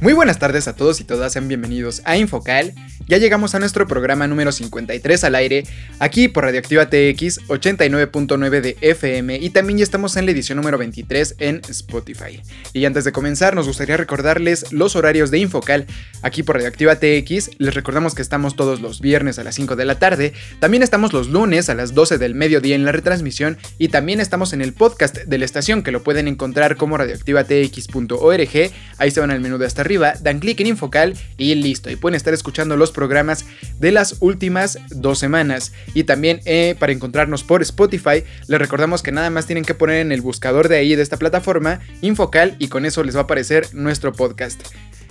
Muy buenas tardes a todos y todas, sean bienvenidos a Infocal. Ya llegamos a nuestro programa número 53 al aire, aquí por Radioactiva TX 89.9 de FM y también ya estamos en la edición número 23 en Spotify. Y antes de comenzar, nos gustaría recordarles los horarios de Infocal aquí por Radioactiva TX. Les recordamos que estamos todos los viernes a las 5 de la tarde, también estamos los lunes a las 12 del mediodía en la retransmisión y también estamos en el podcast de la estación que lo pueden encontrar como radioactivatx.org. Ahí se van al menú de hasta dan clic en Infocal y listo. Y pueden estar escuchando los programas de las últimas dos semanas. Y también eh, para encontrarnos por Spotify, les recordamos que nada más tienen que poner en el buscador de ahí de esta plataforma Infocal y con eso les va a aparecer nuestro podcast.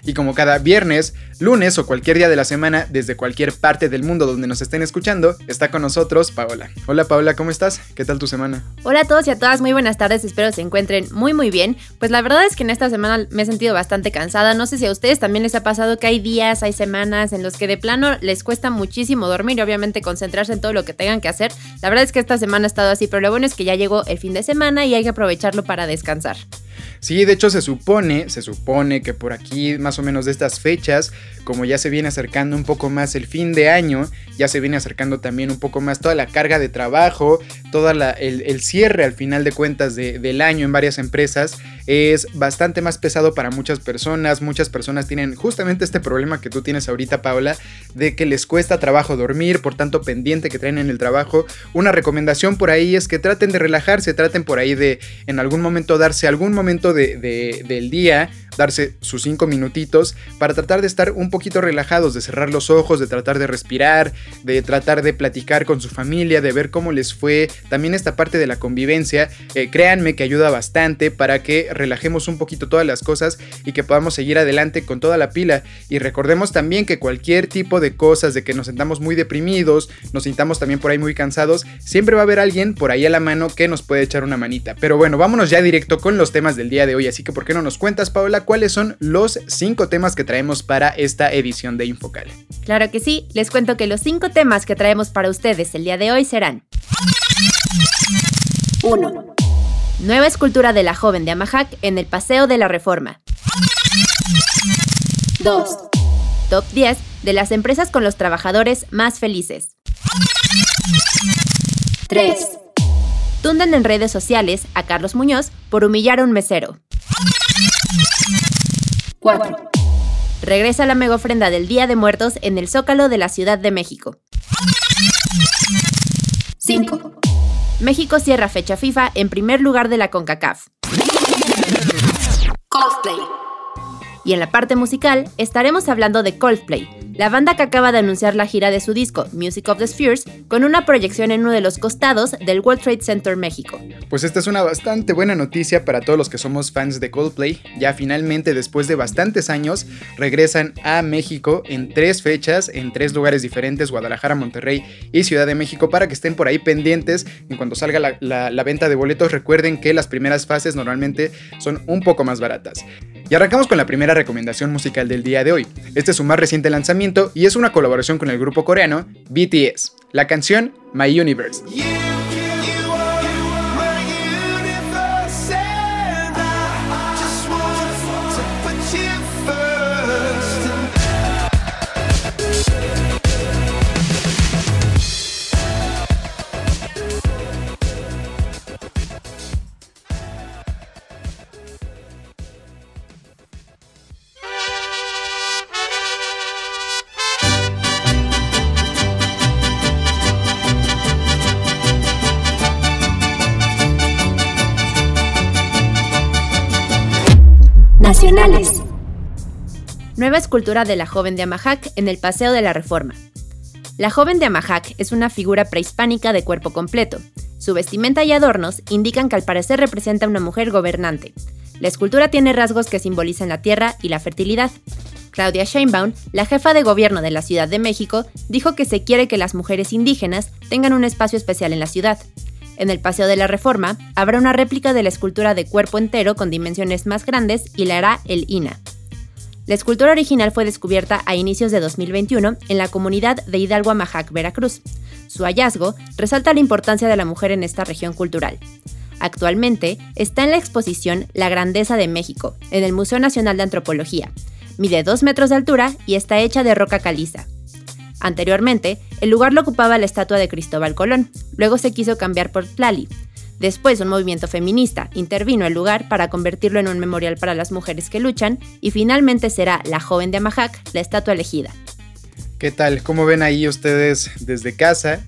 Y como cada viernes, lunes o cualquier día de la semana, desde cualquier parte del mundo donde nos estén escuchando, está con nosotros Paola. Hola Paola, ¿cómo estás? ¿Qué tal tu semana? Hola a todos y a todas, muy buenas tardes, espero se encuentren muy muy bien. Pues la verdad es que en esta semana me he sentido bastante cansada, no sé si a ustedes también les ha pasado que hay días, hay semanas en los que de plano les cuesta muchísimo dormir y obviamente concentrarse en todo lo que tengan que hacer. La verdad es que esta semana ha estado así, pero lo bueno es que ya llegó el fin de semana y hay que aprovecharlo para descansar. Sí, de hecho se supone, se supone que por aquí más o menos de estas fechas, como ya se viene acercando un poco más el fin de año, ya se viene acercando también un poco más toda la carga de trabajo, todo el, cierre al final de cuentas del año en varias empresas, es bastante más pesado para muchas personas, muchas personas tienen justamente este problema que tú tienes ahorita, Paola, de que les cuesta trabajo dormir, por tanto pendiente que traen en el trabajo. Una recomendación por ahí es que traten de relajarse, traten por ahí de en algún momento darse algún momento de, del día, darse sus cinco minutitos para tratar de estar un poquito relajados, de cerrar los ojos, de tratar de respirar, de tratar de platicar con su familia, de ver cómo les fue. También esta parte de la convivencia, eh, créanme que ayuda bastante para que relajemos un poquito todas las cosas y que podamos seguir adelante con toda la pila. Y recordemos también que cualquier tipo de cosas, de que nos sentamos muy deprimidos, nos sintamos también por ahí muy cansados, siempre va a haber alguien por ahí a la mano que nos puede echar una manita. Pero bueno, vámonos ya directo con los temas del día de hoy, así que ¿por qué no nos cuentas, Paola, cuáles son los cinco temas que traemos para esta edición de Infocal? Claro que sí, les cuento que los cinco temas que traemos para ustedes el día de hoy serán 1. Nueva escultura de la joven de Amahac en el Paseo de la Reforma. 2. Top 10 de las empresas con los trabajadores más felices. 3. Tunden en redes sociales a Carlos Muñoz por humillar a un mesero. 4. Regresa la mega ofrenda del Día de Muertos en el Zócalo de la Ciudad de México. 5. México cierra fecha FIFA en primer lugar de la CONCACAF. Coldplay. Y en la parte musical estaremos hablando de Coldplay, la banda que acaba de anunciar la gira de su disco Music of the Spheres con una proyección en uno de los costados del World Trade Center México. Pues esta es una bastante buena noticia para todos los que somos fans de Coldplay. Ya finalmente después de bastantes años regresan a México en tres fechas, en tres lugares diferentes, Guadalajara, Monterrey y Ciudad de México, para que estén por ahí pendientes. En cuanto salga la, la venta de boletos, recuerden que las primeras fases normalmente son un poco más baratas. Y arrancamos con la primera recomendación musical del día de hoy. Este es su más reciente lanzamiento y es una colaboración con el grupo coreano BTS. La canción My Universe. Escultura de la joven de Amajac en el Paseo de la Reforma. La joven de Amajac es una figura prehispánica de cuerpo completo. Su vestimenta y adornos indican que al parecer representa una mujer gobernante. La escultura tiene rasgos que simbolizan la tierra y la fertilidad. Claudia Sheinbaum, la jefa de gobierno de la Ciudad de México, dijo que se quiere que las mujeres indígenas tengan un espacio especial en la ciudad. En el Paseo de la Reforma habrá una réplica de la escultura de cuerpo entero con dimensiones más grandes y la hará el INA. La escultura original fue descubierta a inicios de 2021 en la comunidad de Hidalgo Amajac, Veracruz. Su hallazgo resalta la importancia de la mujer en esta región cultural. Actualmente está en la exposición La Grandeza de México, en el Museo Nacional de Antropología, Mide 2 metros de altura y está hecha de roca caliza. Anteriormente, el lugar lo ocupaba la estatua de Cristóbal Colón, luego se quiso cambiar por Tlali. Después un movimiento feminista intervino el lugar para convertirlo en un memorial para las mujeres que luchan y finalmente será la joven de Amajac la estatua elegida. ¿Qué tal? ¿Cómo ven ahí ustedes desde casa?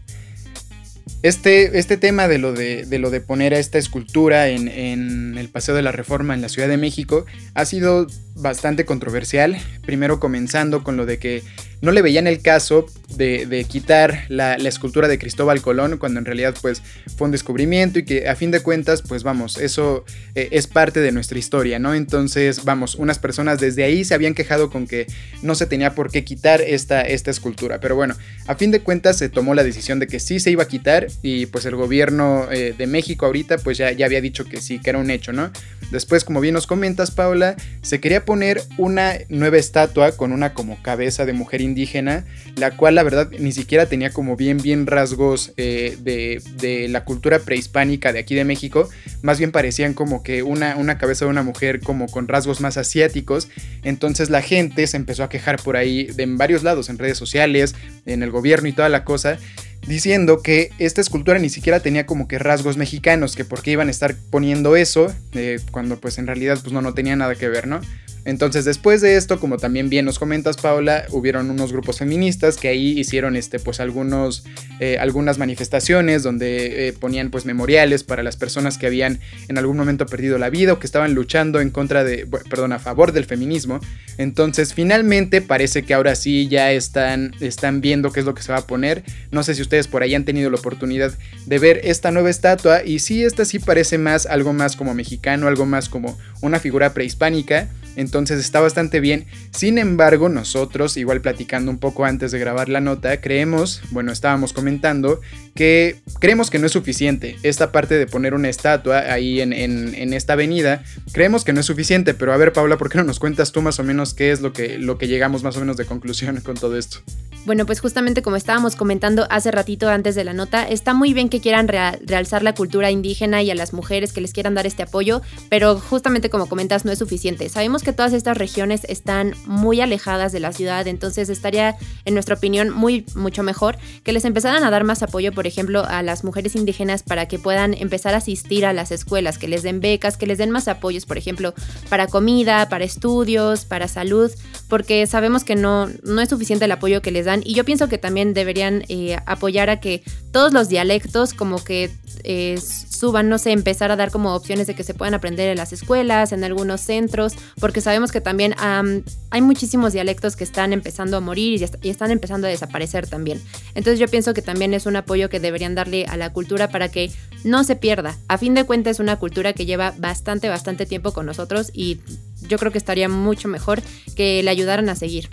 Este, este tema de lo de, lo de poner a esta escultura en, en, el Paseo de la Reforma en la Ciudad de México ha sido bastante controversial. Primero comenzando con lo de que no le veían el caso de, quitar la, escultura de Cristóbal Colón cuando en realidad pues fue un descubrimiento y que a fin de cuentas pues vamos, eso eh, es parte de nuestra historia, ¿no? Entonces vamos, unas personas desde ahí se habían quejado con que no se tenía por qué quitar esta, esta escultura, pero bueno, a fin de cuentas se tomó la decisión de que sí se iba a quitar y pues el gobierno eh, de México ahorita pues ya, ya había dicho que sí, que era un hecho, ¿no? Después, como bien nos comentas, Paula, se quería poner una nueva estatua con una como cabeza de mujer indígena, la cual la verdad ni siquiera tenía como bien, bien rasgos eh, de, la cultura prehispánica de aquí de México, más bien parecían como que una, una cabeza de una mujer como con rasgos más asiáticos, entonces la gente se empezó a quejar por ahí de en varios lados, en redes sociales, en el gobierno y toda la cosa, diciendo que esta escultura ni siquiera tenía como que rasgos mexicanos, que por qué iban a estar poniendo eso, eh, cuando pues en realidad pues no, no tenía nada que ver, ¿no? Entonces después de esto, como también bien nos comentas Paula, hubieron unos grupos feministas que ahí hicieron este, pues algunos, eh, algunas manifestaciones donde eh, ponían pues memoriales para las personas que habían en algún momento perdido la vida o que estaban luchando en contra de, perdón, a favor del feminismo. Entonces finalmente parece que ahora sí ya están, están viendo qué es lo que se va a poner. No sé si ustedes por ahí han tenido la oportunidad de ver esta nueva estatua y sí, esta sí parece más algo más como mexicano, algo más como una figura prehispánica entonces está bastante bien. Sin embargo, nosotros, igual platicando un poco antes de grabar la nota, creemos, bueno, estábamos comentando que creemos que no es suficiente esta parte de poner una estatua ahí en, esta avenida. Creemos que no es suficiente, pero a ver, Paula, ¿por qué no nos cuentas tú más o menos qué es lo que, lo que llegamos más o menos de conclusión con todo esto? Bueno, pues justamente como estábamos comentando hace ratito antes de la nota, está muy bien que quieran realzar la cultura indígena y a las mujeres que les quieran dar este apoyo, pero justamente como comentas no es suficiente. Sabemos que todas estas regiones están muy alejadas de la ciudad, entonces estaría, en nuestra opinión, muy mucho mejor que les empezaran a dar más apoyo, por ejemplo, a las mujeres indígenas para que puedan empezar a asistir a las escuelas, que les den becas, que les den más apoyos, por ejemplo, para comida, para estudios, para salud, porque sabemos que no, no es suficiente el apoyo que les y yo pienso que también deberían eh, apoyar a que todos los dialectos como que eh, suban, no sé, empezar a dar como opciones de que se puedan aprender en las escuelas, en algunos centros, porque sabemos que también hay muchísimos dialectos que están empezando a morir y, están empezando a desaparecer también. Entonces yo pienso que también es un apoyo que deberían darle a la cultura para que no se pierda. A fin de cuentas es una cultura que lleva bastante, bastante tiempo con nosotros y yo creo que estaría mucho mejor que le ayudaran a seguir.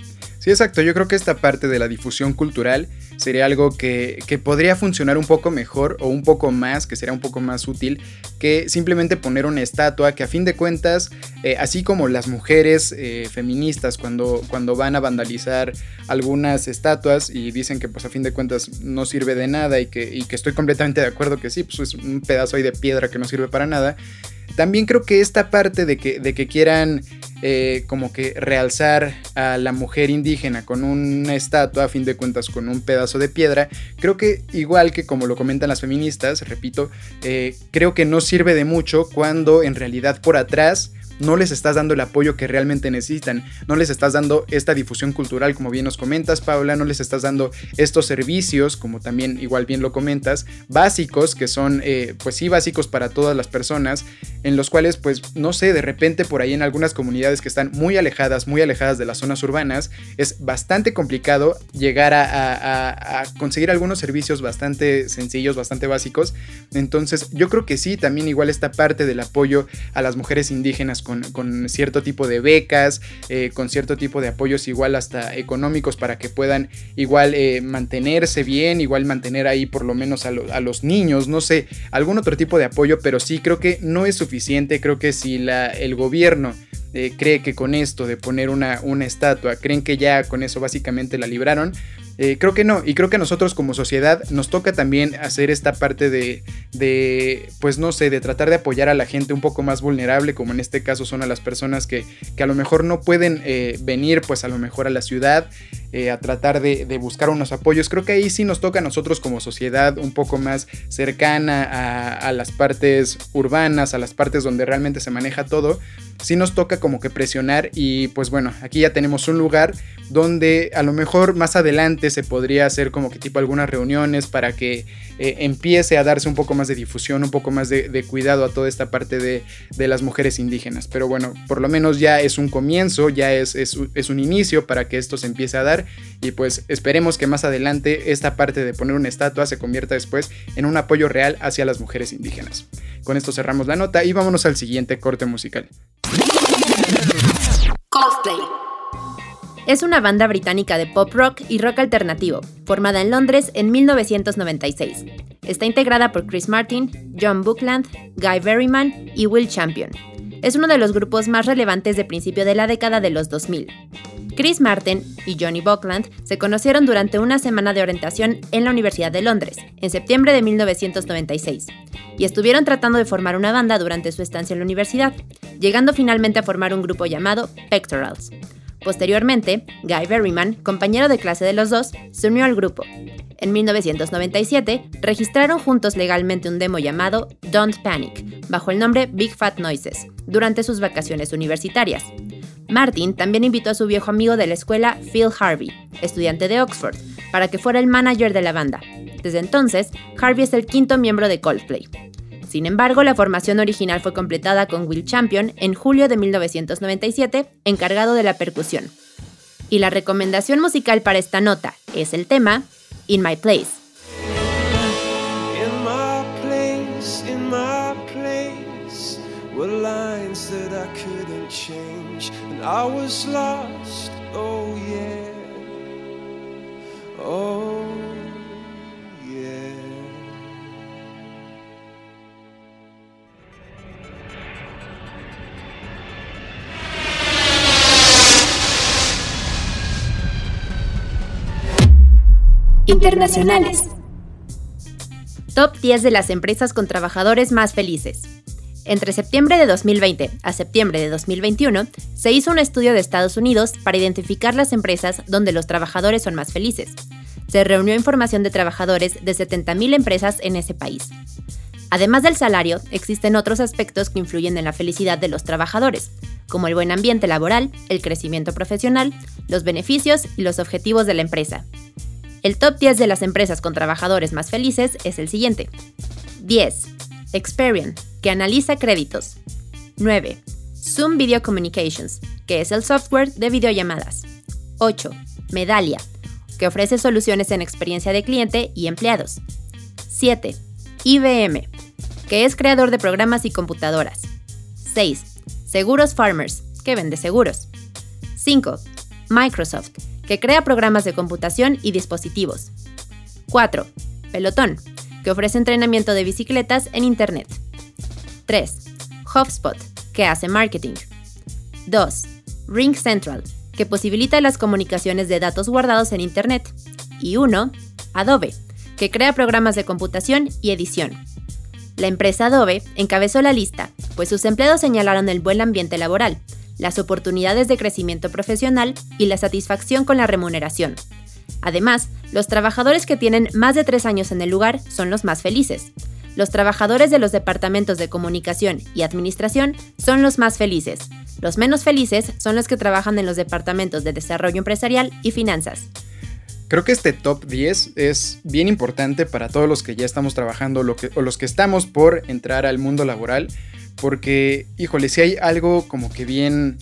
Sí, exacto. Yo creo que esta parte de la difusión cultural sería algo que, podría funcionar un poco mejor o un poco más, que sería un poco más útil que simplemente poner una estatua que a fin de cuentas, eh, así como las mujeres eh, feministas cuando, cuando van a vandalizar algunas estatuas y dicen que pues a fin de cuentas no sirve de nada y que, y que estoy completamente de acuerdo que sí, pues es un pedazo ahí de piedra que no sirve para nada también creo que esta parte de que, de que quieran eh, como que realzar a la mujer indígena con una estatua, a fin de cuentas con un pedazo de piedra, creo que igual que como lo comentan las feministas, repito, eh, creo que no sirve de mucho cuando en realidad por atrás no les estás dando el apoyo que realmente necesitan, no les estás dando esta difusión cultural como bien nos comentas Paula, no les estás dando estos servicios como también igual bien lo comentas, básicos que son eh, pues sí básicos para todas las personas, en los cuales pues no sé, de repente por ahí en algunas comunidades que están muy alejadas, muy alejadas de las zonas urbanas, es bastante complicado llegar a, conseguir algunos servicios bastante sencillos, bastante básicos. Entonces yo creo que sí, también igual esta parte del apoyo a las mujeres indígenas con, cierto tipo de becas, eh, con cierto tipo de apoyos igual hasta económicos para que puedan igual eh, mantenerse bien, igual mantener ahí por lo menos a, los niños, no sé, algún otro tipo de apoyo, pero sí creo que no es suficiente, creo que si la, el gobierno eh, cree que con esto de poner una estatua, creen que ya con eso básicamente la libraron, eh, creo que no, y creo que nosotros como sociedad nos toca también hacer esta parte de, de, pues no sé, de tratar de apoyar a la gente un poco más vulnerable, como en este caso son a las personas que, que a lo mejor no pueden eh, venir pues a lo mejor a la ciudad eh, a tratar de, de, buscar unos apoyos. Creo que ahí sí nos toca a nosotros como sociedad un poco más cercana a, a las partes urbanas, a las partes donde realmente se maneja todo, sí nos toca como que presionar y pues bueno, aquí ya tenemos un lugar donde a lo mejor más adelante se podría hacer como que tipo algunas reuniones para que eh, empiece a darse un poco más de difusión, un poco más de, cuidado a toda esta parte de, las mujeres indígenas. Pero bueno, por lo menos ya es un comienzo, ya es, es, un inicio para que esto se empiece a dar y pues esperemos que más adelante esta parte de poner una estatua se convierta después en un apoyo real hacia las mujeres indígenas. Con esto cerramos la nota y vámonos al siguiente corte musical. Es una banda británica de pop rock y rock alternativo, formada en Londres en 1996. Está integrada por Chris Martin, John Buckland, Guy Berryman y Will Champion. Es uno de los grupos más relevantes de principio de la década de los 2000. Chris Martin y Johnny Buckland se conocieron durante una semana de orientación en la Universidad de Londres, en septiembre de 1996, y estuvieron tratando de formar una banda durante su estancia en la universidad, llegando finalmente a formar un grupo llamado Pectorals. Posteriormente, Guy Berryman, compañero de clase de los dos, se unió al grupo. En 1997, registraron juntos legalmente un demo llamado Don't Panic, bajo el nombre Big Fat Noises, durante sus vacaciones universitarias. Martin también invitó a su viejo amigo de la escuela, Phil Harvey, estudiante de Oxford, para que fuera el manager de la banda. Desde entonces, Harvey es el quinto miembro de Coldplay. Sin embargo, la formación original fue completada con Will Champion en julio de 1997, encargado de la percusión. Y la recomendación musical para esta nota es el tema In My Place. Internacionales. Top 10 de las empresas con trabajadores más felices. Entre septiembre de 2020 a septiembre de 2021, se hizo un estudio de Estados Unidos para identificar las empresas donde los trabajadores son más felices. Se reunió información de trabajadores de 70.000 empresas en ese país. Además del salario, existen otros aspectos que influyen en la felicidad de los trabajadores, como el buen ambiente laboral, el crecimiento profesional, los beneficios y los objetivos de la empresa, el top 10 de las empresas con trabajadores más felices es el siguiente. 10. Experian, que analiza créditos. 9. Zoom Video Communications, que es el software de videollamadas. 8. Medallia, que ofrece soluciones en experiencia de cliente y empleados. 7. IBM, que es creador de programas y computadoras. 6. Seguros Farmers, que vende seguros. 5. Microsoft, que crea programas de computación y dispositivos. 4. Pelotón, que ofrece entrenamiento de bicicletas en Internet. 3. HubSpot, que hace marketing. 2. Ring Central, que posibilita las comunicaciones de datos guardados en Internet. Y 1. Adobe, que crea programas de computación y edición. La empresa Adobe encabezó la lista, pues sus empleados señalaron el buen ambiente laboral, las oportunidades de crecimiento profesional y la satisfacción con la remuneración. Además, los trabajadores que tienen más de tres años en el lugar son los más felices. Los trabajadores de los departamentos de comunicación y administración son los más felices. Los menos felices son los que trabajan en los departamentos de desarrollo empresarial y finanzas. Creo que este top 10 es bien importante para todos los que ya estamos trabajando o los que estamos por entrar al mundo laboral porque, híjole, si hay algo como que bien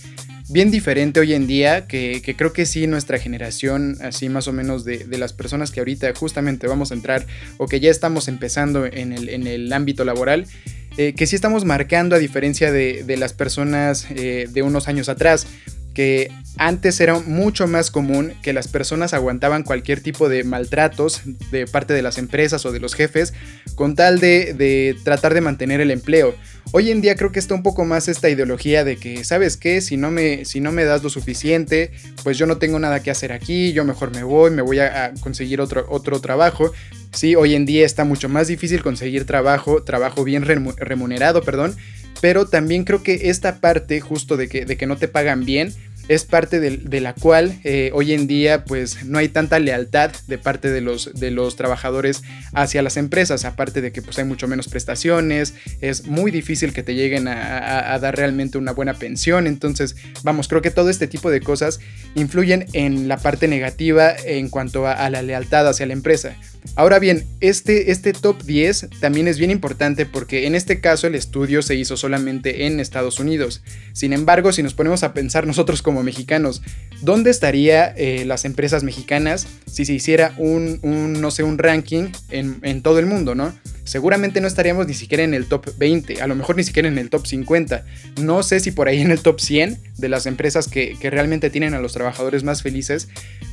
bien diferente hoy en día, que, creo que sí nuestra generación, así más o menos de, las personas que ahorita justamente vamos a entrar o que ya estamos empezando en el, ámbito laboral, eh, que sí estamos marcando a diferencia de, las personas eh, de unos años atrás que antes era mucho más común que las personas aguantaban cualquier tipo de maltratos de parte de las empresas o de los jefes con tal de, tratar de mantener el empleo. Hoy en día creo que está un poco más esta ideología de que, ¿sabes qué? Si no me, si no me das lo suficiente, pues yo no tengo nada que hacer aquí, yo mejor me voy, me voy a, conseguir otro, otro trabajo. Sí, hoy en día está mucho más difícil conseguir trabajo, trabajo bien remunerado, perdón, pero también creo que esta parte justo de que, de que no te pagan bien, es parte de, la cual eh, hoy en día pues no hay tanta lealtad de parte de los, de los trabajadores hacia las empresas, aparte de que pues hay mucho menos prestaciones, es muy difícil que te lleguen a, dar realmente una buena pensión, entonces vamos, creo que todo este tipo de cosas influyen en la parte negativa en cuanto a la lealtad hacia la empresa. Ahora bien, este, este top 10 también es bien importante porque en este caso el estudio se hizo solamente en Estados Unidos. Sin embargo, si nos ponemos a pensar nosotros como mexicanos, ¿dónde estarían eh, las empresas mexicanas si se hiciera un, no sé, un ranking en, en todo el mundo, ¿no? Seguramente no estaríamos ni siquiera en el top 20, a lo mejor ni siquiera en el top 50. No sé si por ahí en el top 100 de las empresas que, realmente tienen a los trabajadores más felices,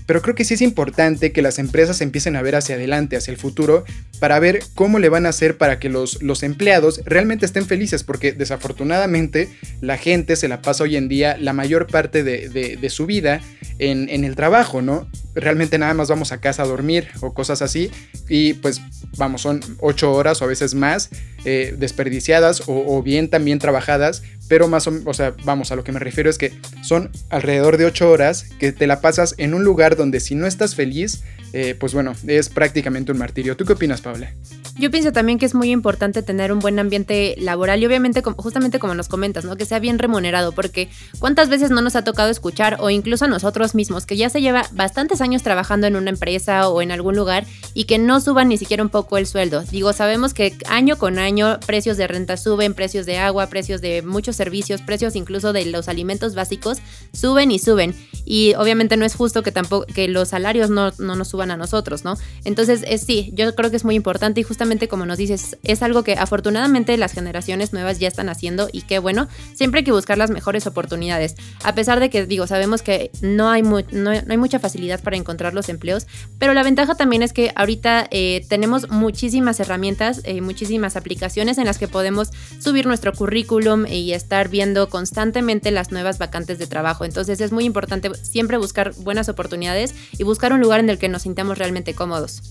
pero creo que sí es importante que las empresas empiecen a ver hacia adelante, hacia el futuro, para ver cómo le van a hacer para que los, los empleados realmente estén felices, porque desafortunadamente la gente se la pasa hoy en día la mayor parte de, su vida en, en el trabajo, ¿no? Realmente nada más vamos a casa a dormir o cosas así, y pues vamos, son 8 horas o a veces más eh, desperdiciadas o, bien también trabajadas, pero más o, o sea, vamos, a lo que me refiero es que son alrededor de 8 horas que te la pasas en un lugar donde si no estás feliz, eh, pues bueno, es prácticamente un martirio. ¿Tú qué opinas, Paula? Yo pienso también que es muy importante tener un buen ambiente laboral y obviamente justamente como nos comentas, ¿no? Que sea bien remunerado, porque cuántas veces no nos ha tocado escuchar o incluso a nosotros mismos que ya se lleva bastantes años trabajando en una empresa o en algún lugar y que no suban ni siquiera un poco el sueldo. Digo, sabemos que año con año precios de renta suben, precios de agua, precios de muchos servicios, precios incluso de los alimentos básicos suben y suben y obviamente no es justo que tampoco que los salarios no, no nos suban a nosotros, ¿no? Entonces, es, sí, yo creo que es muy importante y justamente como nos dices, es algo que afortunadamente las generaciones nuevas ya están haciendo y qué bueno, siempre hay que buscar las mejores oportunidades. A pesar de que, digo, sabemos que no hay, no, hay mucha facilidad para encontrar los empleos, pero la ventaja también es que ahorita eh, tenemos muchísimas herramientas, eh, muchísimas aplicaciones en las que podemos subir nuestro currículum y estar viendo constantemente las nuevas vacantes de trabajo. Entonces es muy importante siempre buscar buenas oportunidades y buscar un lugar en el que nos sintamos realmente cómodos.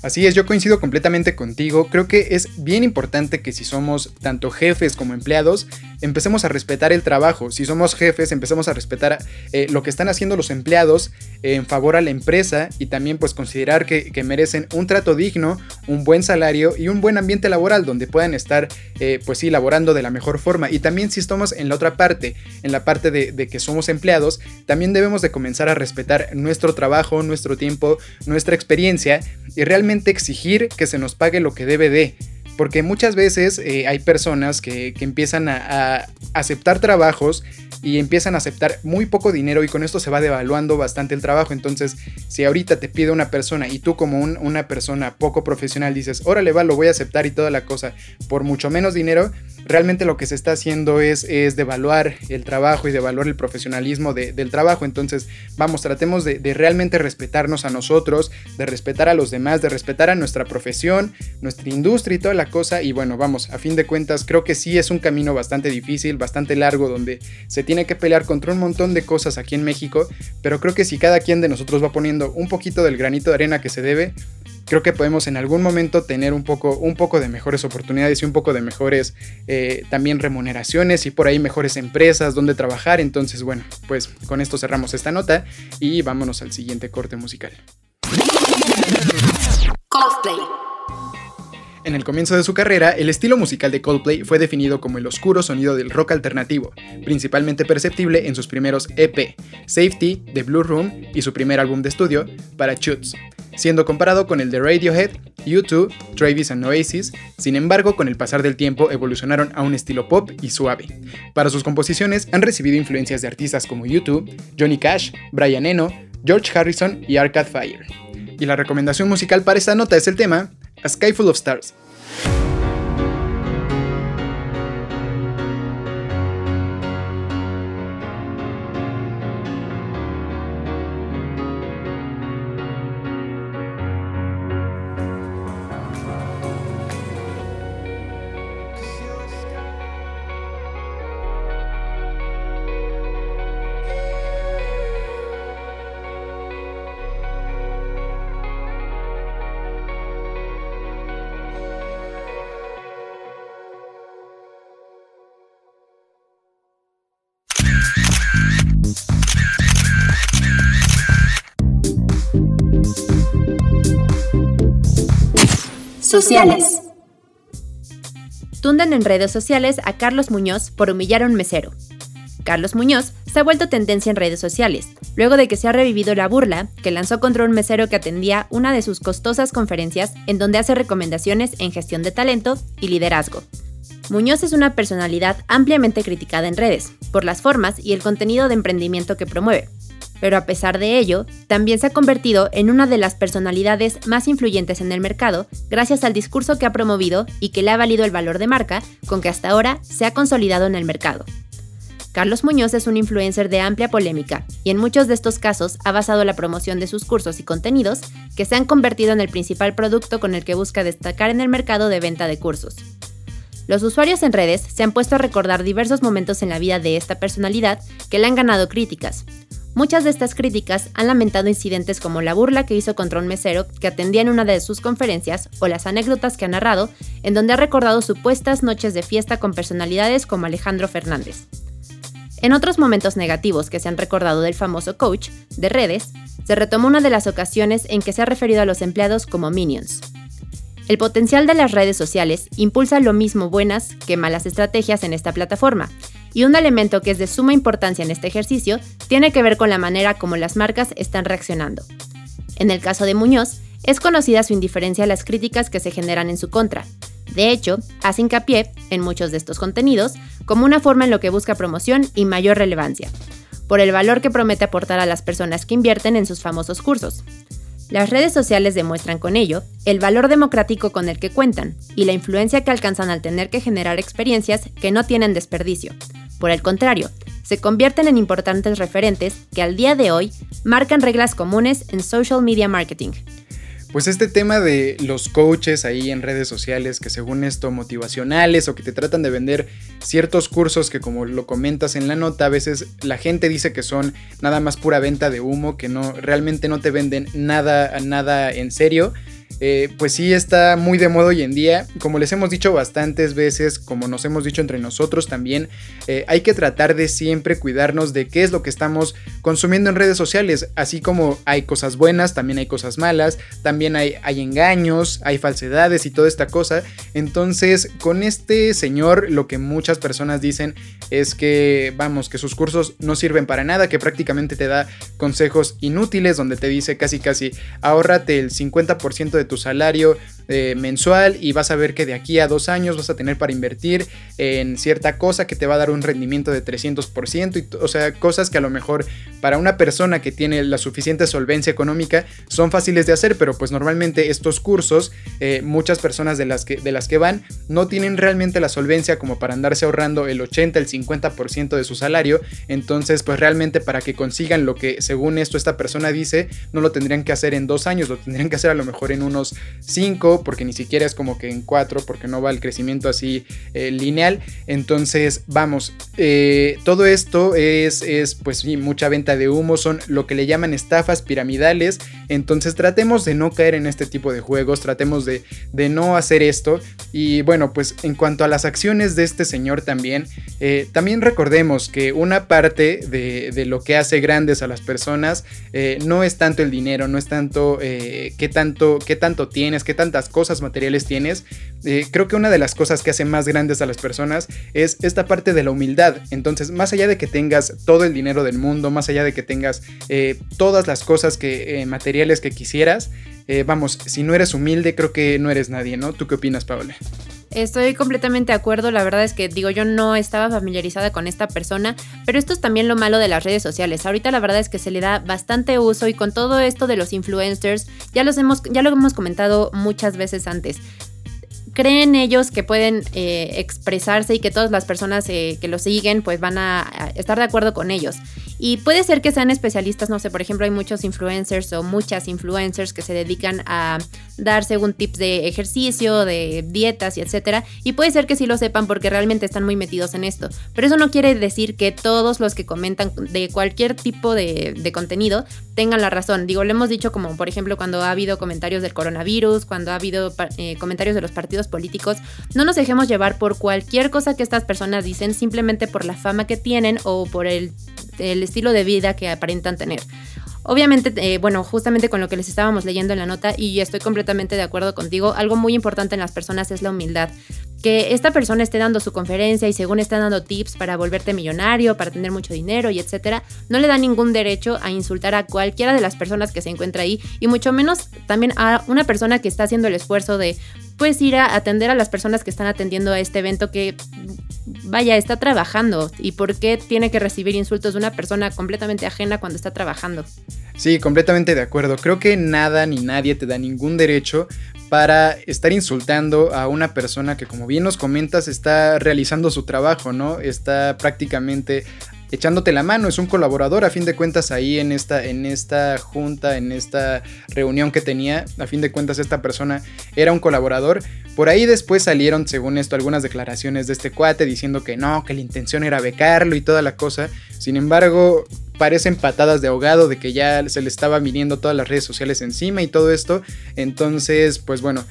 Así es, yo coincido completamente contigo. Creo que es bien importante que si somos tanto jefes como empleados, empecemos a respetar el trabajo. Si somos jefes, empecemos a respetar eh, lo que están haciendo los empleados en favor a la empresa y también pues considerar que, merecen un trato digno, un buen salario y un buen ambiente laboral donde puedan estar eh, pues sí, laborando de la mejor forma. Y también si estamos en la otra parte, en la parte de, de que somos empleados, también debemos de comenzar a respetar nuestro trabajo, nuestro tiempo, nuestra experiencia y realmente exigir que se nos pague lo que debe de. Porque muchas veces eh, hay personas que, empiezan a, aceptar trabajos y empiezan a aceptar muy poco dinero y con esto se va devaluando bastante el trabajo. Entonces, si ahorita te pide una persona y tú como una persona poco profesional dices, órale va, lo voy a aceptar y toda la cosa por mucho menos dinero, realmente lo que se está haciendo es, es devaluar el trabajo y devaluar el profesionalismo del trabajo. Entonces, vamos, tratemos de, de realmente respetarnos a nosotros, de respetar a los demás, de respetar a nuestra profesión, nuestra industria y toda la cosa. Y bueno, vamos, a fin de cuentas, creo que sí es un camino bastante difícil, bastante largo, donde se tiene que pelear contra un montón de cosas aquí en México. Pero creo que si cada quien de nosotros va poniendo un poquito del granito de arena que se debe, creo que podemos en algún momento tener un poco, un poco de mejores oportunidades y un poco de mejores eh, también remuneraciones y por ahí mejores empresas donde trabajar. Entonces, bueno, pues con esto cerramos esta nota y vámonos al siguiente corte musical. Coldplay. En el comienzo de su carrera, el estilo musical de Coldplay fue definido como el oscuro sonido del rock alternativo, principalmente perceptible en sus primeros EP, Safety, The Blue Room y su primer álbum de estudio, Parachutes. Siendo comparado con el de Radiohead, U2, Travis and Oasis, sin embargo con el pasar del tiempo evolucionaron a un estilo pop y suave. Para sus composiciones han recibido influencias de artistas como U2, Johnny Cash, Brian Eno, George Harrison y Arcade Fire. Y la recomendación musical para esta nota es el tema A Sky Full of Stars, Tunden en redes sociales a Carlos Muñoz por humillar a un mesero. Carlos Muñoz se ha vuelto tendencia en redes sociales, luego de que se ha revivido la burla que lanzó contra un mesero que atendía una de sus costosas conferencias en donde hace recomendaciones en gestión de talento y liderazgo. Muñoz es una personalidad ampliamente criticada en redes, por las formas y el contenido de emprendimiento que promueve, pero a pesar de ello, también se ha convertido en una de las personalidades más influyentes en el mercado gracias al discurso que ha promovido y que le ha valido el valor de marca con que hasta ahora se ha consolidado en el mercado. Carlos Muñoz es un influencer de amplia polémica y en muchos de estos casos ha basado la promoción de sus cursos y contenidos que se han convertido en el principal producto con el que busca destacar en el mercado de venta de cursos. Los usuarios en redes se han puesto a recordar diversos momentos en la vida de esta personalidad que le han ganado críticas, Muchas de estas críticas han lamentado incidentes como la burla que hizo contra un mesero que atendía en una de sus conferencias o las anécdotas que ha narrado, en donde ha recordado supuestas noches de fiesta con personalidades como Alejandro Fernández. En otros momentos negativos que se han recordado del famoso coach de redes, se retomó una de las ocasiones en que se ha referido a los empleados como minions. El potencial de las redes sociales impulsa lo mismo buenas que malas estrategias en esta plataforma, y un elemento que es de suma importancia en este ejercicio tiene que ver con la manera como las marcas están reaccionando. En el caso de Muñoz, es conocida su indiferencia a las críticas que se generan en su contra. De hecho, hace hincapié, en muchos de estos contenidos, como una forma en lo que busca promoción y mayor relevancia, por el valor que promete aportar a las personas que invierten en sus famosos cursos. Las redes sociales demuestran con ello el valor democrático con el que cuentan y la influencia que alcanzan al tener que generar experiencias que no tienen desperdicio. Por el contrario, se convierten en importantes referentes que al día de hoy marcan reglas comunes en social media marketing. Pues este tema de los coaches ahí en redes sociales que según esto motivacionales o que te tratan de vender ciertos cursos que como lo comentas en la nota, a veces la gente dice que son nada más pura venta de humo, que no realmente no te venden nada nada en serio eh, pues sí está muy de moda hoy en día. Como les hemos dicho bastantes veces, como nos hemos dicho entre nosotros también, eh, hay que tratar de siempre cuidarnos de qué es lo que estamos consumiendo en redes sociales. Así como hay cosas buenas, también hay cosas malas, también hay, hay engaños, hay falsedades y toda esta cosa. Entonces, con este señor, lo que muchas personas dicen es que, vamos, que sus cursos no sirven para nada, que prácticamente te da consejos inútiles, donde te dice casi casi, ahórrate el 50% de tu salario eh, mensual y vas a ver que de aquí a dos años vas a tener para invertir en cierta cosa que te va a dar un rendimiento de 300%, y, o sea, cosas que a lo mejor para una persona que tiene la suficiente solvencia económica son fáciles de hacer, pero pues normalmente estos cursos, eh, muchas personas de las, que, de las que van no tienen realmente la solvencia como para andarse ahorrando el 80, el 50% de su salario, entonces pues realmente para que consigan lo que según esto esta persona dice, no lo tendrían que hacer en dos años, lo tendrían que hacer a lo mejor en unos 5 porque ni siquiera es como que en 4, porque no va el crecimiento así eh, lineal. Entonces, vamos, eh, todo esto es, es, pues sí, mucha venta de humo, son lo que le llaman estafas piramidales. Entonces, tratemos de no caer en este tipo de juegos, tratemos de, de no hacer esto. Y bueno, pues en cuanto a las acciones de este señor también, eh, también recordemos que una parte de, de, lo que hace grandes a las personas no es tanto el dinero, no es tanto qué tanto, qué tanto tienes, qué tantas cosas materiales tienes, eh, creo que una de las cosas que hace más grandes a las personas es esta parte de la humildad. Entonces, más allá de que tengas todo el dinero del mundo, más allá de que tengas eh, todas las cosas que, eh, materiales que quisieras, vamos, si no eres humilde, creo que no eres nadie, ¿no? ¿Tú qué opinas, Paola? Estoy completamente de acuerdo, la verdad es que digo, yo no estaba familiarizada con esta persona, pero esto es también lo malo de las redes sociales. Ahorita la verdad es que se le da bastante uso y con todo esto de los influencers, ya los hemos ya lo hemos comentado muchas veces antes creen ellos que pueden eh, expresarse y que todas las personas eh, que lo siguen pues van a, estar de acuerdo con ellos. Y puede ser que sean especialistas, no sé, por ejemplo hay muchos influencers o muchas influencers que se dedican a dar según tips de ejercicio, de dietas y etcétera. Y puede ser que sí lo sepan porque realmente están muy metidos en esto. Pero eso no quiere decir que todos los que comentan de cualquier tipo de, de contenido tengan la razón. Digo, lo hemos dicho como por ejemplo cuando ha habido comentarios del coronavirus, cuando ha habido eh, comentarios de los partidos políticos, no nos dejemos llevar por cualquier cosa que estas personas dicen simplemente por la fama que tienen o por el, el estilo de vida que aparentan tener. Obviamente, eh, bueno, justamente con lo que les estábamos leyendo en la nota, y estoy completamente de acuerdo contigo, algo muy importante en las personas es la humildad. Que esta persona esté dando su conferencia y según está dando tips para volverte millonario, para tener mucho dinero y etcétera, no le da ningún derecho a insultar a cualquiera de las personas que se encuentra ahí y mucho menos también a una persona que está haciendo el esfuerzo de pues ir a atender a las personas que están atendiendo a este evento que vaya, está trabajando y por qué tiene que recibir insultos de una persona completamente ajena cuando está trabajando. Sí, completamente de acuerdo. Creo que nada ni nadie te da ningún derecho para estar insultando a una persona que como bien nos comentas está realizando su trabajo, ¿no? Está prácticamente echándote la mano, es un colaborador a fin de cuentas ahí en esta, en esta junta, en esta reunión que tenía, a fin de cuentas esta persona era un colaborador. Por ahí después salieron, según esto, algunas declaraciones de este cuate diciendo que no, que la intención era becarlo y toda la cosa. Sin embargo, parecen patadas de ahogado de que ya se le estaba viniendo todas las redes sociales encima y todo esto. Entonces, pues bueno,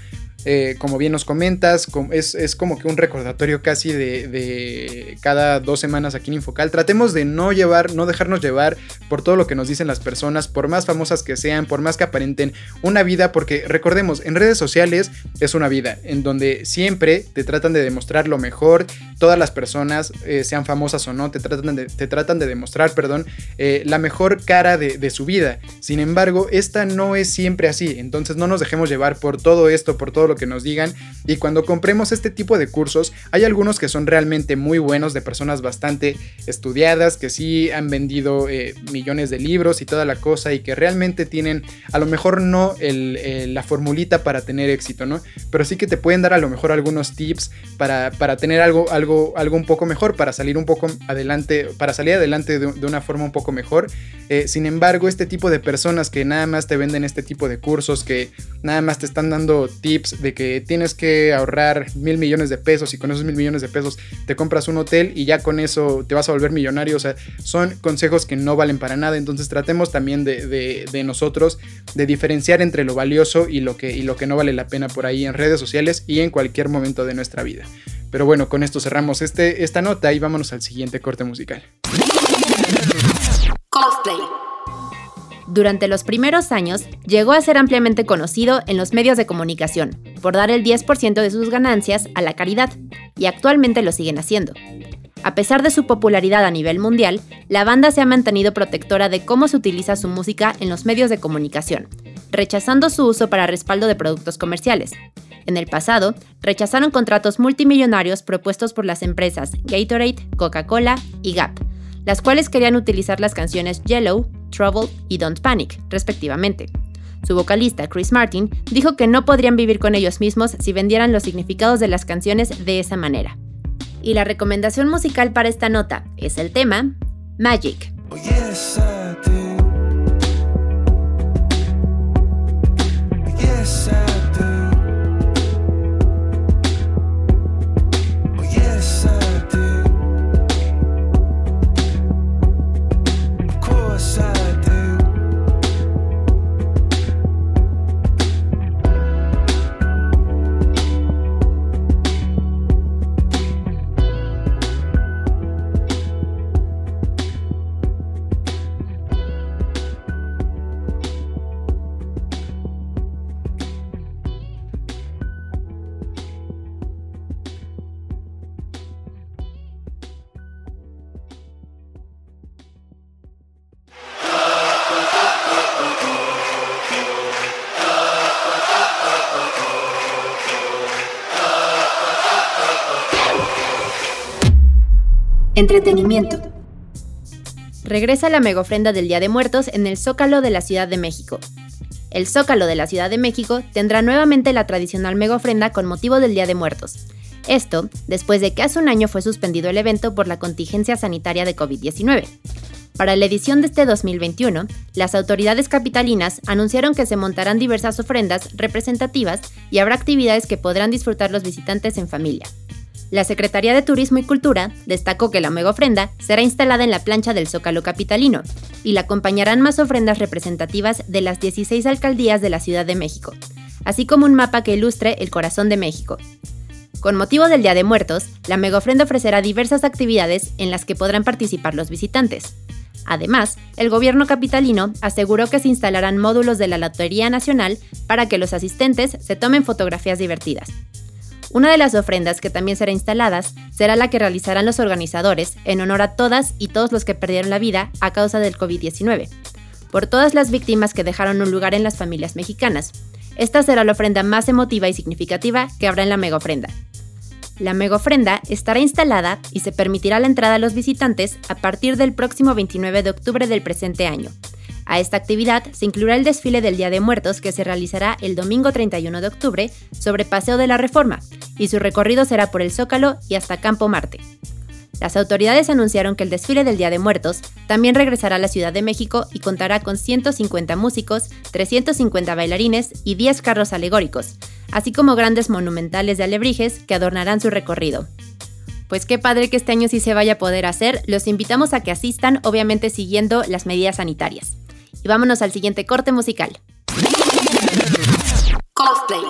eh, como bien nos comentas, es, como que un recordatorio casi de, cada dos semanas aquí en Infocal. Tratemos de no llevar, no dejarnos llevar por todo lo que nos dicen las personas, por más famosas que sean, por más que aparenten una vida, porque recordemos, en redes sociales es una vida en donde siempre te tratan de demostrar lo mejor, todas las personas, eh, sean famosas o no, te tratan de, te tratan de demostrar, perdón, eh, la mejor cara de, de su vida. Sin embargo, esta no es siempre así, entonces no nos dejemos llevar por todo esto, por todo lo que nos digan. Y cuando compremos este tipo de cursos, hay algunos que son realmente muy buenos, de personas bastante estudiadas, que sí han vendido eh, millones de libros y toda la cosa, y que realmente tienen, a lo mejor no la formulita para tener éxito, ¿no? Pero sí que te pueden dar a lo mejor algunos tips para, para tener algo, algo, algo un poco mejor, para salir un poco adelante, para salir adelante de, una forma un poco mejor. Eh, sin embargo, este tipo de personas que nada más te venden este tipo de cursos, que nada más te están dando tips de que tienes que ahorrar mil millones de pesos y con esos mil millones de pesos te compras un hotel y ya con eso te vas a volver millonario. O sea, son consejos que no valen para nada. Entonces tratemos también de, nosotros de diferenciar entre lo valioso y lo, que, y lo que no vale la pena por ahí en redes sociales y en cualquier momento de nuestra vida. Pero bueno, con esto cerramos este, esta nota y vámonos al siguiente corte musical. Cosplay. Durante los primeros años, llegó a ser ampliamente conocido en los medios de comunicación por dar el 10% de sus ganancias a la caridad, y actualmente lo siguen haciendo. A pesar de su popularidad a nivel mundial, la banda se ha mantenido protectora de cómo se utiliza su música en los medios de comunicación, rechazando su uso para respaldo de productos comerciales. En el pasado, rechazaron contratos multimillonarios propuestos por las empresas Gatorade, Coca-Cola y Gap, las cuales querían utilizar las canciones Yellow, Trouble y Don't Panic, respectivamente. Su vocalista, Chris Martin, dijo que no podrían vivir con ellos mismos si vendieran los significados de las canciones de esa manera. Y la recomendación musical para esta nota es el tema Magic. Entretenimiento. Regresa la megofrenda del Día de Muertos en el Zócalo de la Ciudad de México. El Zócalo de la Ciudad de México tendrá nuevamente la tradicional megofrenda con motivo del Día de Muertos. Esto después de que hace un año fue suspendido el evento por la contingencia sanitaria de COVID-19. Para la edición de este 2021, las autoridades capitalinas anunciaron que se montarán diversas ofrendas representativas y habrá actividades que podrán disfrutar los visitantes en familia. La Secretaría de Turismo y Cultura destacó que la mega ofrenda será instalada en la plancha del Zócalo Capitalino y la acompañarán más ofrendas representativas de las 16 alcaldías de la Ciudad de México, así como un mapa que ilustre el corazón de México. Con motivo del Día de Muertos, la mega ofrenda ofrecerá diversas actividades en las que podrán participar los visitantes. Además, el gobierno capitalino aseguró que se instalarán módulos de la Lotería Nacional para que los asistentes se tomen fotografías divertidas. Una de las ofrendas que también será instaladas será la que realizarán los organizadores en honor a todas y todos los que perdieron la vida a causa del COVID-19, por todas las víctimas que dejaron un lugar en las familias mexicanas. Esta será la ofrenda más emotiva y significativa que habrá en la mega ofrenda. La mega ofrenda estará instalada y se permitirá la entrada a los visitantes a partir del próximo 29 de octubre del presente año, a esta actividad se incluirá el desfile del Día de Muertos que se realizará el domingo 31 de octubre sobre Paseo de la Reforma, y su recorrido será por el Zócalo y hasta Campo Marte. Las autoridades anunciaron que el desfile del Día de Muertos también regresará a la Ciudad de México y contará con 150 músicos, 350 bailarines y 10 carros alegóricos, así como grandes monumentales de alebrijes que adornarán su recorrido. Pues qué padre que este año sí se vaya a poder hacer, los invitamos a que asistan, obviamente siguiendo las medidas sanitarias. Y vámonos al siguiente corte musical. Coldplay.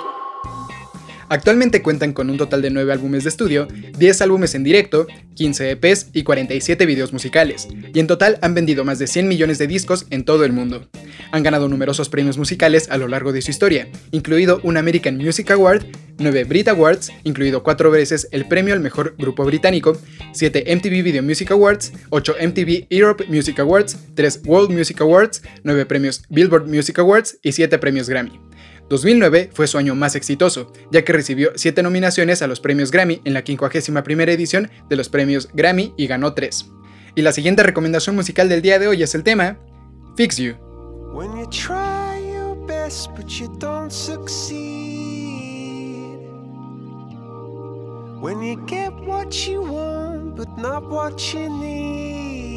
Actualmente cuentan con un total de 9 álbumes de estudio, 10 álbumes en directo, 15 EPs y 47 videos musicales, y en total han vendido más de 100 millones de discos en todo el mundo. Han ganado numerosos premios musicales a lo largo de su historia, incluido un American Music Award, 9 Brit Awards, incluido 4 veces el premio al mejor grupo británico, 7 MTV Video Music Awards, 8 MTV Europe Music Awards, 3 World Music Awards, 9 premios Billboard Music Awards y 7 premios Grammy. 2009 fue su año más exitoso, ya que recibió 7 nominaciones a los premios Grammy en la 51 edición de los premios Grammy y ganó 3. Y la siguiente recomendación musical del día de hoy es el tema Fix You. When you get what you want but not what you need.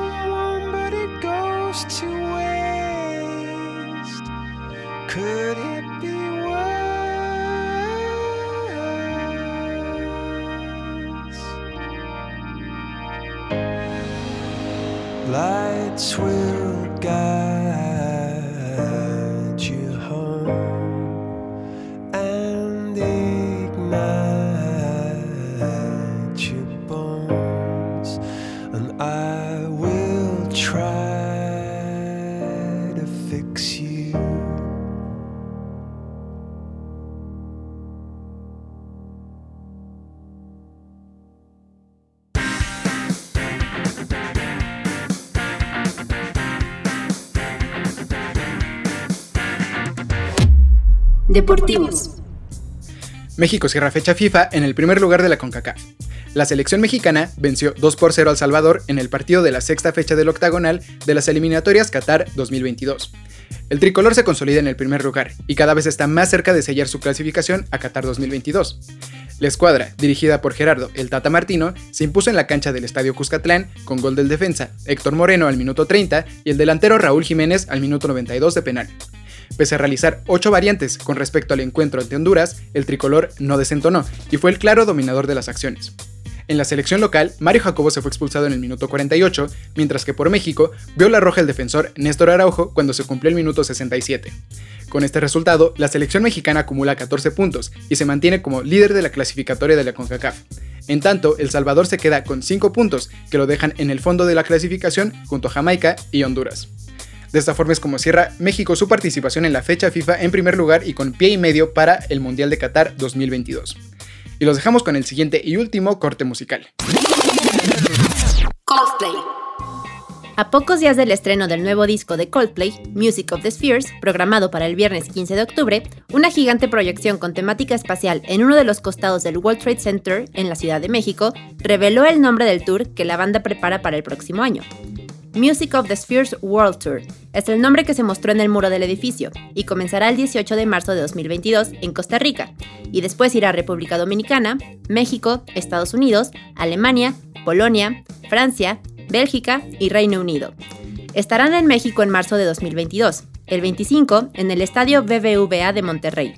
Deportivos. México cierra fecha FIFA en el primer lugar de la CONCACAF. La selección mexicana venció 2 por 0 al Salvador en el partido de la sexta fecha del octagonal de las eliminatorias Qatar 2022. El tricolor se consolida en el primer lugar y cada vez está más cerca de sellar su clasificación a Qatar 2022. La escuadra, dirigida por Gerardo El Tata Martino, se impuso en la cancha del Estadio Cuscatlán con gol del defensa Héctor Moreno al minuto 30 y el delantero Raúl Jiménez al minuto 92 de penal. Pese a realizar 8 variantes con respecto al encuentro ante Honduras, el tricolor no desentonó y fue el claro dominador de las acciones. En la selección local, Mario Jacobo se fue expulsado en el minuto 48, mientras que por México vio la roja el defensor Néstor Araujo cuando se cumplió el minuto 67. Con este resultado, la selección mexicana acumula 14 puntos y se mantiene como líder de la clasificatoria de la CONCACAF. En tanto, El Salvador se queda con 5 puntos, que lo dejan en el fondo de la clasificación junto a Jamaica y Honduras. De esta forma es como cierra México su participación en la fecha FIFA en primer lugar y con pie y medio para el Mundial de Qatar 2022. Y los dejamos con el siguiente y último corte musical. Coldplay. A pocos días del estreno del nuevo disco de Coldplay, Music of the Spheres, programado para el viernes 15 de octubre, una gigante proyección con temática espacial en uno de los costados del World Trade Center en la Ciudad de México reveló el nombre del tour que la banda prepara para el próximo año. Music of the Spheres World Tour es el nombre que se mostró en el muro del edificio y comenzará el 18 de marzo de 2022 en Costa Rica y después irá a República Dominicana, México, Estados Unidos, Alemania, Polonia, Francia, Bélgica y Reino Unido. Estarán en México en marzo de 2022, el 25 en el Estadio BBVA de Monterrey,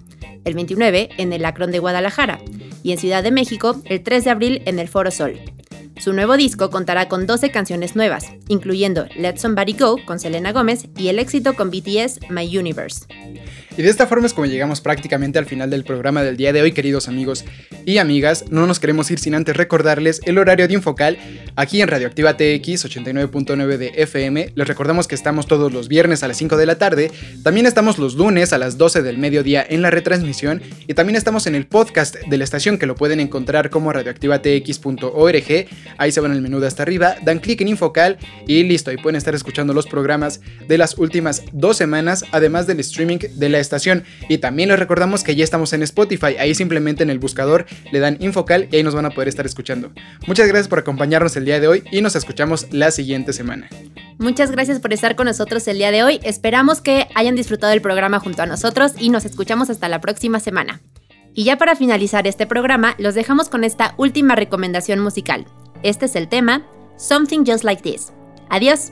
el 29 en el Akron de Guadalajara y en Ciudad de México el 3 de abril en el Foro Sol. Su nuevo disco contará con 12 canciones nuevas, incluyendo Let Somebody Go con Selena Gómez y el éxito con BTS My Universe. Y de esta forma es como llegamos prácticamente al final del programa del día de hoy, queridos amigos y amigas. No nos queremos ir sin antes recordarles el horario de Infocal aquí en Radioactiva TX 89.9 de FM. Les recordamos que estamos todos los viernes a las 5 de la tarde. También estamos los lunes a las 12 del mediodía en la retransmisión. Y también estamos en el podcast de la estación que lo pueden encontrar como radioactivatx.org. Ahí se van al menú de hasta arriba, dan clic en Infocal y listo. Ahí pueden estar escuchando los programas de las últimas dos semanas, además del streaming de la estación. Y también les recordamos que ya estamos en Spotify, ahí simplemente en el buscador le dan Infocal y ahí nos van a poder estar escuchando. Muchas gracias por acompañarnos el día de hoy y nos escuchamos la siguiente semana. Muchas gracias por estar con nosotros el día de hoy. Esperamos que hayan disfrutado el programa junto a nosotros y nos escuchamos hasta la próxima semana. Y ya para finalizar este programa, los dejamos con esta última recomendación musical. Este es el tema Something Just Like This. Adiós.